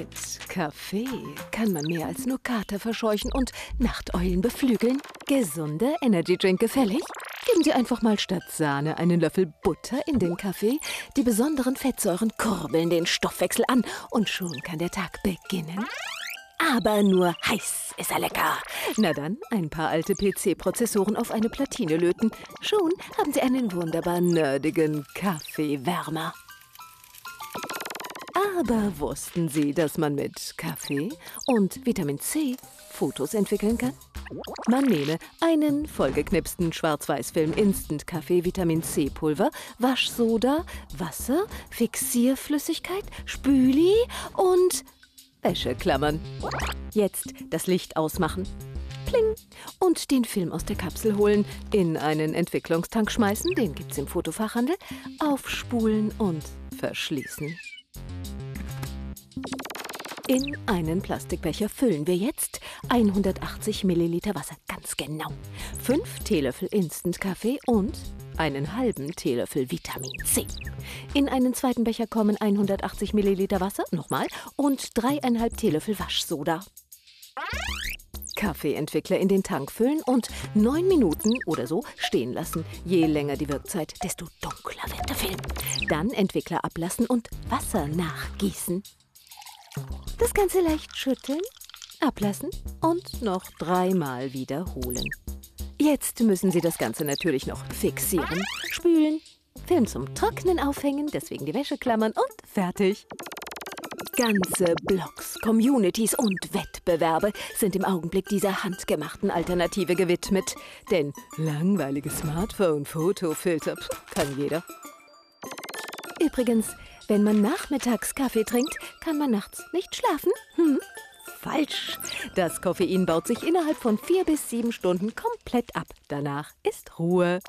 Mit Kaffee kann man mehr als nur Kater verscheuchen und Nachteulen beflügeln. Gesunde Energy Drink gefällig? Geben Sie einfach mal statt Sahne einen Löffel Butter in den Kaffee. Die besonderen Fettsäuren kurbeln den Stoffwechsel an und schon kann der Tag beginnen. Aber nur heiß ist er lecker. Na dann, ein paar alte PC-Prozessoren auf eine Platine löten. Schon haben Sie einen wunderbar nerdigen Kaffeewärmer. Aber wussten Sie, dass man mit Kaffee und Vitamin C Fotos entwickeln kann? Man nehme einen vollgeknipsten Schwarz-Weiß-Film Instant Kaffee Vitamin C Pulver, Waschsoda, Wasser, Fixierflüssigkeit, Spüli und Wäscheklammern. Jetzt das Licht ausmachen. Pling. Und den Film aus der Kapsel holen, in einen Entwicklungstank schmeißen, den gibt's im Fotofachhandel, aufspulen und verschließen. In einen Plastikbecher füllen wir jetzt 180 Milliliter Wasser, ganz genau. 5 Teelöffel Instant-Kaffee und einen halben Teelöffel Vitamin C. In einen zweiten Becher kommen 180 Milliliter Wasser, nochmal, und dreieinhalb Teelöffel Waschsoda. Kaffeeentwickler in den Tank füllen und neun Minuten oder so stehen lassen. Je länger die Wirkzeit, desto dunkler wird der Film. Dann Entwickler ablassen und Wasser nachgießen. Das Ganze leicht schütteln, ablassen und noch dreimal wiederholen. Jetzt müssen Sie das Ganze natürlich noch fixieren, spülen, Film zum Trocknen aufhängen, deswegen die Wäscheklammern und fertig. Ganze Blogs, Communities und Wettbewerbe sind im Augenblick dieser handgemachten Alternative gewidmet. Denn langweilige Smartphone-Fotofilter kann jeder. Übrigens, wenn man nachmittags Kaffee trinkt, kann man nachts nicht schlafen. Hm? Falsch. Das Koffein baut sich innerhalb von vier bis sieben Stunden komplett ab. Danach ist Ruhe.